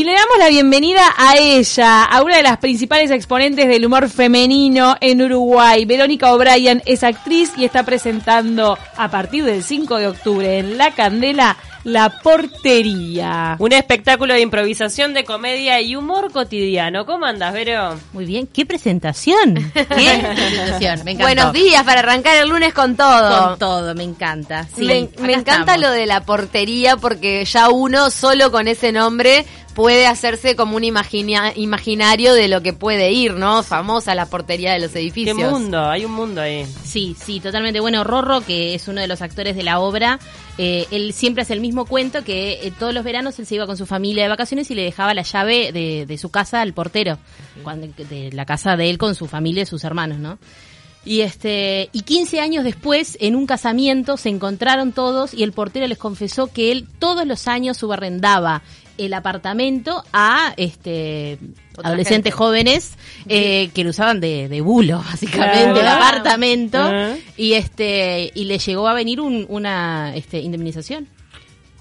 Y le damos la bienvenida a ella, a una de las principales exponentes del humor femenino en Uruguay. Verónica O'Brien es actriz y está presentando a partir del 5 de octubre en La Candela la Portería. Un espectáculo de improvisación, de comedia y humor cotidiano. ¿Cómo andas, Vero? Muy bien, qué presentación. Qué presentación, me. Buenos días para arrancar el lunes con todo. Con todo, me encanta. Sí, me, me encanta lo de la portería porque ya uno solo con ese nombre puede hacerse como un imaginario de lo que puede ir, ¿no? Famosa la portería de los edificios. Qué mundo, hay un mundo ahí. Sí, sí, totalmente. Bueno, Rorro, que es uno de los actores de la obra, eh, él siempre hace el mismo cuento que eh, todos los veranos él se iba con su familia de vacaciones y le dejaba la llave de, de su casa al portero, cuando, de la casa de él con su familia y sus hermanos, ¿no? Y este, y 15 años después, en un casamiento, se encontraron todos y el portero les confesó que él todos los años subarrendaba el apartamento a este adolescentes jóvenes eh, que lo usaban de, de bulo básicamente el apartamento. Y este y le llegó a venir un, una este, indemnización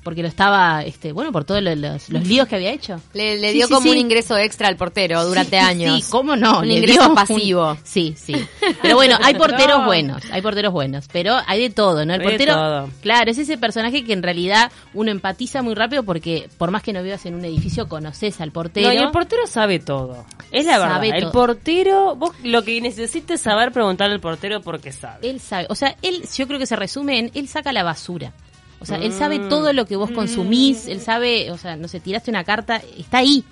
porque lo estaba, este, bueno, por todos los, los, líos que había hecho. Le, dio como un ingreso extra al portero durante años. Sí, ¿cómo no? Un ingreso pasivo. sí, sí. Pero bueno, hay porteros buenos, hay porteros buenos, pero hay de todo, ¿no? El portero, claro, es ese personaje que en realidad uno empatiza muy rápido porque por más que no vivas en un edificio, conoces al portero. No, y el portero sabe todo. Es la verdad. El portero, vos lo que necesites saber, preguntarle al portero porque sabe. Él sabe. O sea, él, yo creo que se resume en, él saca la basura. O sea, él sabe mm. todo lo que vos consumís, él sabe, o sea, no sé, tiraste una carta, está ahí.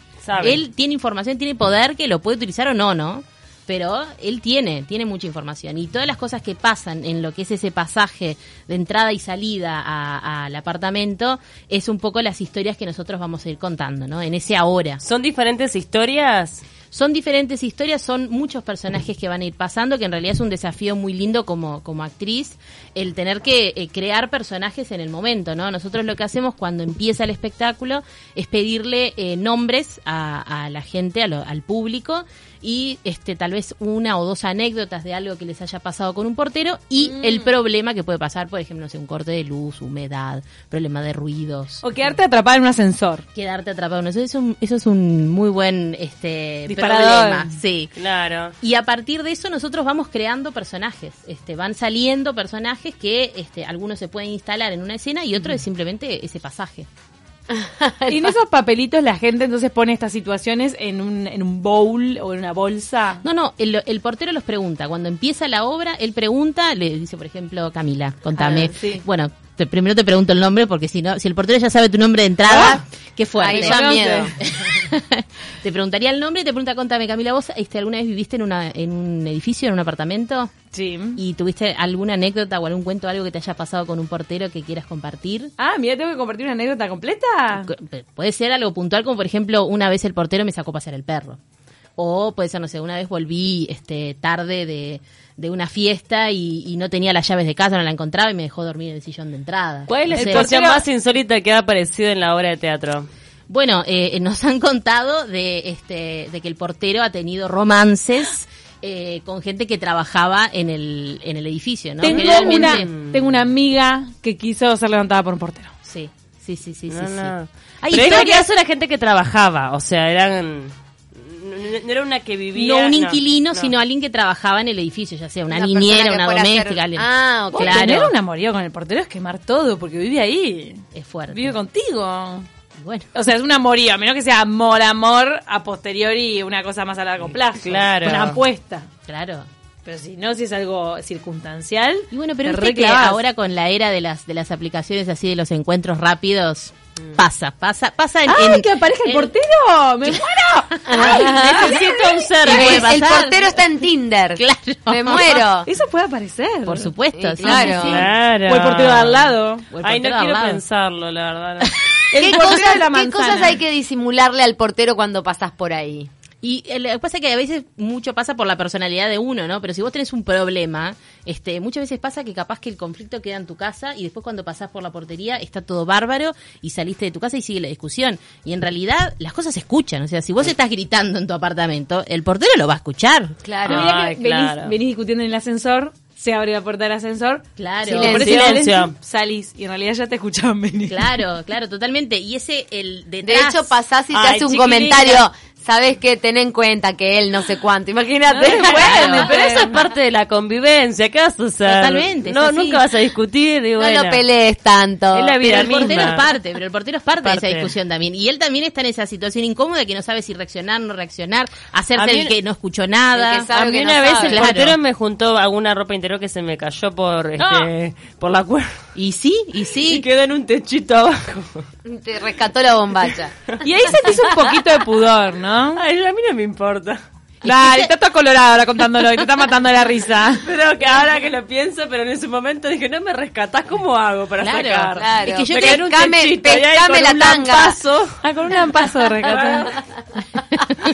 Él tiene información, tiene poder que lo puede utilizar o no, ¿no? Pero él tiene, tiene mucha información. Y todas las cosas que pasan en lo que es ese pasaje de entrada y salida al apartamento, es un poco las historias que nosotros vamos a ir contando, ¿no? En ese ahora. ¿Son diferentes historias? Son diferentes historias, son muchos personajes que van a ir pasando, que en realidad es un desafío muy lindo como, como actriz, el tener que eh, crear personajes en el momento, ¿no? Nosotros lo que hacemos cuando empieza el espectáculo es pedirle eh, nombres a, a, la gente, al público, y este tal vez una o dos anécdotas de algo que les haya pasado con un portero y mm. el problema que puede pasar, por ejemplo, no sé, un corte de luz, humedad, problema de ruidos. O quedarte atrapado en un ascensor. Quedarte atrapado en un ascensor. Eso, eso es un muy buen este problema. Sí. Claro. Y a partir de eso nosotros vamos creando personajes. Este, van saliendo personajes que este, algunos se pueden instalar en una escena y otros es simplemente ese pasaje. y en esos papelitos la gente entonces pone estas situaciones en un, en un bowl o en una bolsa. No, no, el, el portero los pregunta. Cuando empieza la obra, él pregunta, le dice, por ejemplo, Camila, contame. Ah, bueno, primero te pregunto el nombre porque si no, si el portero ya sabe tu nombre de entrada, ah, qué fuerte. Ahí miedo. te preguntaría el nombre y te pregunta, contame, Camila, ¿vos este, alguna vez viviste en, una, en un edificio, en un apartamento? Sí. ¿Y tuviste alguna anécdota o algún cuento, algo que te haya pasado con un portero que quieras compartir? Ah, mira, tengo que compartir una anécdota completa. Puede ser algo puntual, como por ejemplo, una vez el portero me sacó a pasear el perro. O puede ser, no sé, una vez volví este, tarde de, de una fiesta y, no tenía las llaves de casa, no la encontraba y me dejó dormir en el sillón de entrada. ¿Cuál es la situación más insólita que ha aparecido en la obra de teatro? Bueno, eh, nos han contado de, este, de que el portero ha tenido romances. Eh, con gente que trabajaba en el, en el edificio, ¿no? Tengo, una, tengo una amiga que quiso ser levantada por un portero. Sí, sí, sí, sí, sí. Pero en este caso era gente que trabajaba, o sea, eran no, era una que vivía. No un inquilino, sino alguien que trabajaba en el edificio, ya sea una, niñera, una doméstica. Ah, claro. Tener un amorío con el portero es quemar todo, porque vive ahí. Es fuerte. Vive contigo. Bueno. O sea, es un amorío, a menos que sea amor, amor, a posteriori una cosa más a largo plazo. Claro. Una apuesta. Claro. Pero si no, si es algo circunstancial. Y bueno, pero que ahora con la era de las, de las aplicaciones así de los encuentros rápidos, Pasa, pasa, pasa en. ¡Ay, que aparezca el portero! ¡Me muero! Ay, necesito un ser. El, portero está en Tinder. Claro. Me muero. Eso puede aparecer. Por supuesto, claro. claro. O el portero de al lado. Ay, no quiero pensarlo, la verdad. ¿Qué, cosas, ¿Qué cosas hay que disimularle al portero cuando pasas por ahí? Y lo que pasa es que a veces mucho pasa por la personalidad de uno, ¿no? Pero si vos tenés un problema, este, muchas veces pasa que capaz que el conflicto queda en tu casa y después cuando pasás por la portería está todo bárbaro y saliste de tu casa y sigue la discusión. Y en realidad las cosas se escuchan. O sea, si vos estás gritando en tu apartamento, el portero lo va a escuchar. Claro. Venís, discutiendo en el ascensor se abre la puerta del ascensor. Claro. Silencio. Silencio. Salís y en realidad ya te escuchaban venir. Claro, claro, totalmente. Y ese, el De detrás. hecho, pasás y te Ay, hace un comentario. Sabes que ten en cuenta que él no sé cuánto. Imagínate. Bueno, pero eso es parte de la convivencia. ¿Qué vas a hacer? Totalmente, No, nunca vas a discutir. Y No lo pelees tanto. Es la Pero vida el portero es parte, pero el portero es parte, de esa discusión también. Y él también está en esa situación incómoda que no sabe si reaccionar, no reaccionar, A hacerse mí- el que no escuchó nada. El que sabe A mí que no una vez sabe. el Claro. portero me juntó alguna ropa interior que se me cayó por este, por la cuerda. Y sí, y Y sí. quedó en un techito abajo. Te rescató la bombacha. Y ahí se te hizo un poquito de pudor, ¿no? Ay, a mí no me importa. Dale, está todo colorado ahora contándolo y te está matando la risa. Pero que ahora que lo pienso, pero en ese momento dije, no me rescatás, ¿cómo hago para Claro, sacar? claro. Es que yo Me te- quedé en un pescame- techito, y ahí pescame con la un tanga. lampazo, Ah, con un lampazo de rescate.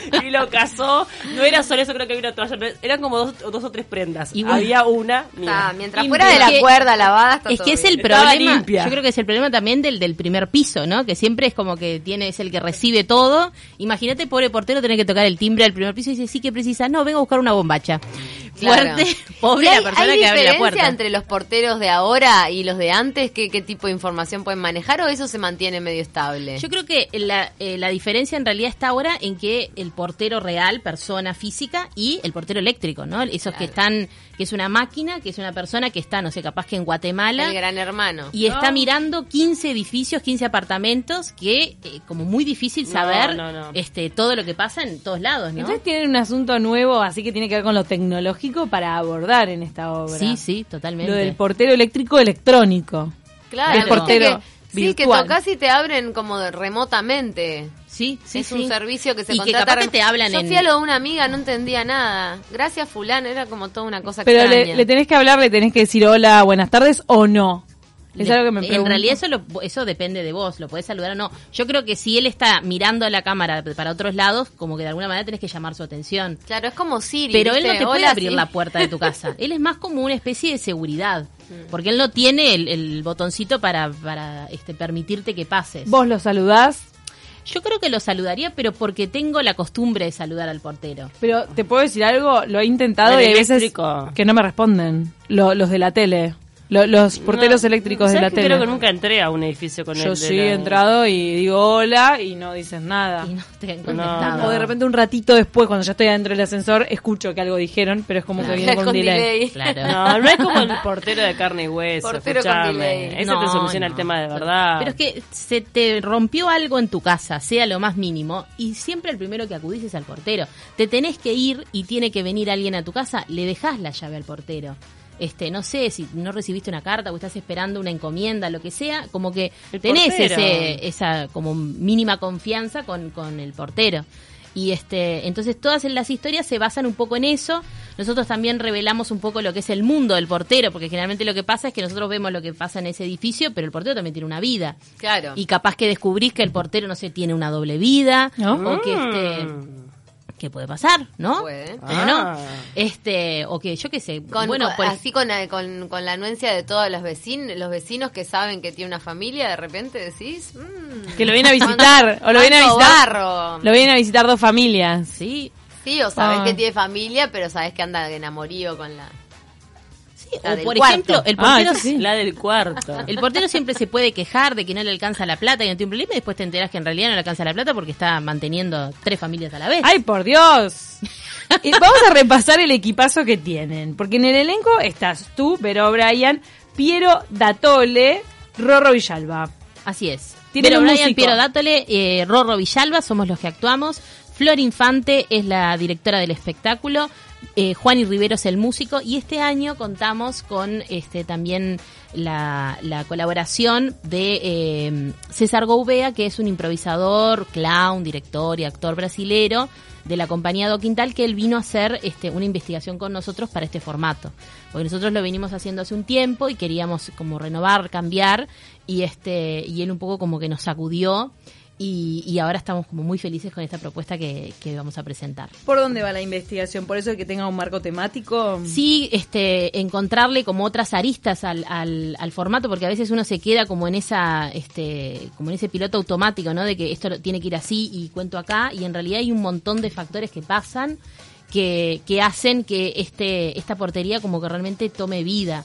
y lo casó. No era solo eso, creo que había una toalla. Eran como dos, dos o tres prendas. Igual. Había una. Ah, mientras Limpia. fuera de la que- cuerda lavada está Es todo que es el problema, limpia. yo creo que es el problema también del, del primer piso, ¿no? Que siempre es como que tiene, es el que recibe todo. Imagínate, pobre portero, tener que tocar el timbre al primer piso y dice, sí, que precisa, no, vengo a buscar una bombacha. Claro. Fuerte, pobre ¿Y hay, la persona hay que abre la diferencia puerta. entre los porteros de ahora y los de antes? ¿Qué, ¿Qué tipo de información pueden manejar o eso se mantiene medio estable? Yo creo que la, eh, la diferencia en realidad está ahora en que el portero real, persona física, y el portero eléctrico, ¿no? Esos que están, que es una máquina, que es una persona que está, no sé, capaz que en Guatemala. el gran hermano. Y está mirando 15 edificios, 15 apartamentos, que eh, como muy difícil No, saber no, no. este todo lo que pasa en todos lados, ¿no? Entonces tienen un asunto nuevo, así que tiene que ver con lo tecnológico para abordar en esta obra. Sí, sí, totalmente. Lo del portero eléctrico electrónico. Claro, del portero que- Sí, que virtual. tocas y te abren como de- remotamente. Sí, sí, es sí. un servicio que se Y que contrata. capaz que te hablan Yo en- fui a lo de una amiga, no entendía nada. Gracias, fulano, era como toda una cosa Pero extraña. le, le tenés que hablar, le tenés que decir hola, buenas tardes o no. Es algo que me pregunto. En realidad eso lo, eso depende de vos, lo podés saludar o no. Yo creo que si él está mirando a la cámara para otros lados, como que de alguna manera tenés que llamar su atención. Claro, es como Siri. Pero él no te puede Hola, abrir la puerta de tu casa. Él es más como una especie de seguridad. Porque él no tiene el, el botoncito para, para este, permitirte que pases. Vos lo saludás, Yo creo que lo saludaría, pero porque tengo la costumbre de saludar al portero. pero te puedo decir algo, lo he intentado y hay veces que no me responden. Lo- los de la tele. Lo- los porteros No, eléctricos de ¿sabes la que tele. Creo que nunca entré a un edificio con Yo el sí la- he entrado y digo hola y no dicen nada. Y no te han No, contestado. O de repente un ratito después, cuando ya estoy adentro del ascensor, escucho que algo dijeron, pero es como que viene con, Con delay. delay. Claro. No, no es como el portero de carne y hueso. Portero con delay. Eso No, te soluciona el tema de verdad. Pero es que se te rompió algo en tu casa, sea lo más mínimo, y siempre el primero que acudís es al portero. Te tenés que ir y tiene que venir alguien a tu casa, le dejás la llave al portero. Este, no sé si no recibiste una carta o estás esperando una encomienda, lo que sea, como que El tenés ese, esa como mínima confianza con, con el portero. Y este, entonces todas las historias se basan un poco en eso. Nosotros también revelamos un poco lo que es el mundo del portero, porque generalmente lo que pasa es que nosotros vemos lo que pasa en ese edificio, pero el portero también tiene una vida. Claro. Y capaz que descubrís que el portero, no sé, tiene una doble vida, ¿No? o que este que puede pasar, ¿no? Puede. ¿Cómo Ah. no? Este, o que yo qué sé, Con, bueno, con- pues así con, eh, con, con la anuencia de todos los vecinos, los vecinos que saben que tiene una familia, de repente decís, mm, Que lo vienen a visitar, o lo vienen a visitar. barro. Lo vienen a visitar dos familias. sí, Sí, o sabes Ah. que tiene familia, pero sabes que anda en amorío con la... La o del por cuarto. ejemplo, el Ah, portero sí. La del cuarto. El portero siempre se puede quejar de que no le alcanza la plata y no tiene un problema y después te enteras que en realidad no le alcanza la plata porque está manteniendo tres familias a la vez. ¡Ay, por Dios! Y vamos a repasar el equipazo que tienen. Porque en el elenco estás tú, Vero O'Brien, Piero Datole, Rorro Villalba. Así es. Pero Brian, músico. Piero Dátole, eh, Rorro Villalba, somos los que actuamos. Flor Infante es la directora del espectáculo. Eh, Juan y Rivero es el músico. Y este año contamos con este también la, la colaboración de eh, César Goubea, que es un improvisador, clown, director y actor brasilero de la compañía Do Quintal, que él vino a hacer este, una investigación con nosotros para este formato. Porque nosotros lo venimos haciendo hace un tiempo y queríamos como renovar, cambiar, y este, y él un poco como que nos sacudió y, y ahora estamos como muy felices con esta propuesta que, que vamos a presentar. ¿Por dónde va la investigación? ¿Por eso que tenga un marco temático? Sí, este, encontrarle como otras aristas al, al, al formato, porque a veces uno se queda como en esa, este, como en ese piloto automático, ¿no? De que esto tiene que ir así y cuento acá, y en realidad hay un montón de factores que pasan que, que hacen que este, esta portería como que realmente tome vida.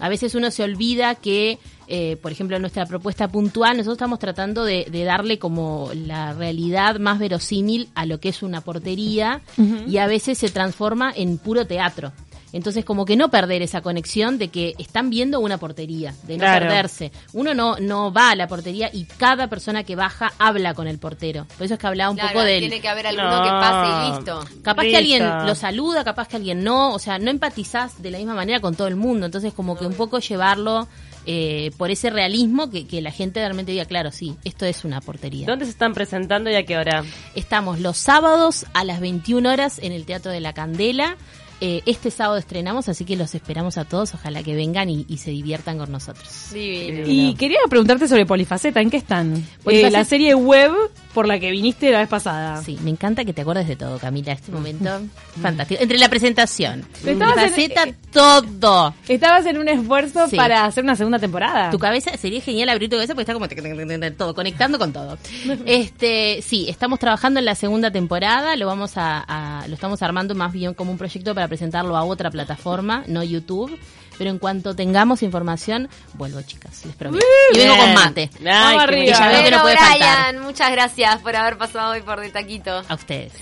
A veces uno se olvida que, eh, por ejemplo, en nuestra propuesta puntual, nosotros estamos tratando de, de darle como la realidad más verosímil a lo que es una portería y a veces se transforma en puro teatro. Entonces, como que no perder esa conexión de que están viendo una portería, de no Claro. perderse. Uno no, no va a la portería y cada persona que baja habla con el portero. Por eso es que hablaba un Claro, poco del... tiene que haber alguno No. que pase y listo. Capaz que alguien lo saluda, capaz que alguien no, o sea, no empatizás de la misma manera con todo el mundo, entonces como que un poco llevarlo eh, por ese realismo que, que la gente realmente diga, claro, sí, esto es una portería. ¿Dónde se están presentando y a qué hora? Estamos los sábados a las 21 horas en el Teatro de la Candela. Eh, este sábado estrenamos, así que los esperamos a todos, ojalá que vengan y, y se diviertan con nosotros. Divino. Y quería preguntarte sobre Polifaceta, ¿en qué están? Eh, la serie web por la que viniste la vez pasada. Sí, me encanta que te acuerdes de todo, Camila, este momento fantástico. Entre la presentación, en- faceta, eh, todo. Estabas en un esfuerzo Sí. para hacer una segunda temporada. Tu cabeza sería genial abrir tu cabeza porque está como todo, conectando con todo. Este, sí, estamos trabajando en la segunda temporada, lo vamos a, a- lo estamos armando más bien como un proyecto para presentarlo a otra plataforma, no YouTube. Pero en cuanto tengamos información, vuelvo, chicas, les prometo. Y vengo con mate. Ay, arriba. Que ya veo que no puede faltar. Brian, muchas gracias por haber pasado hoy por de taquito. A ustedes.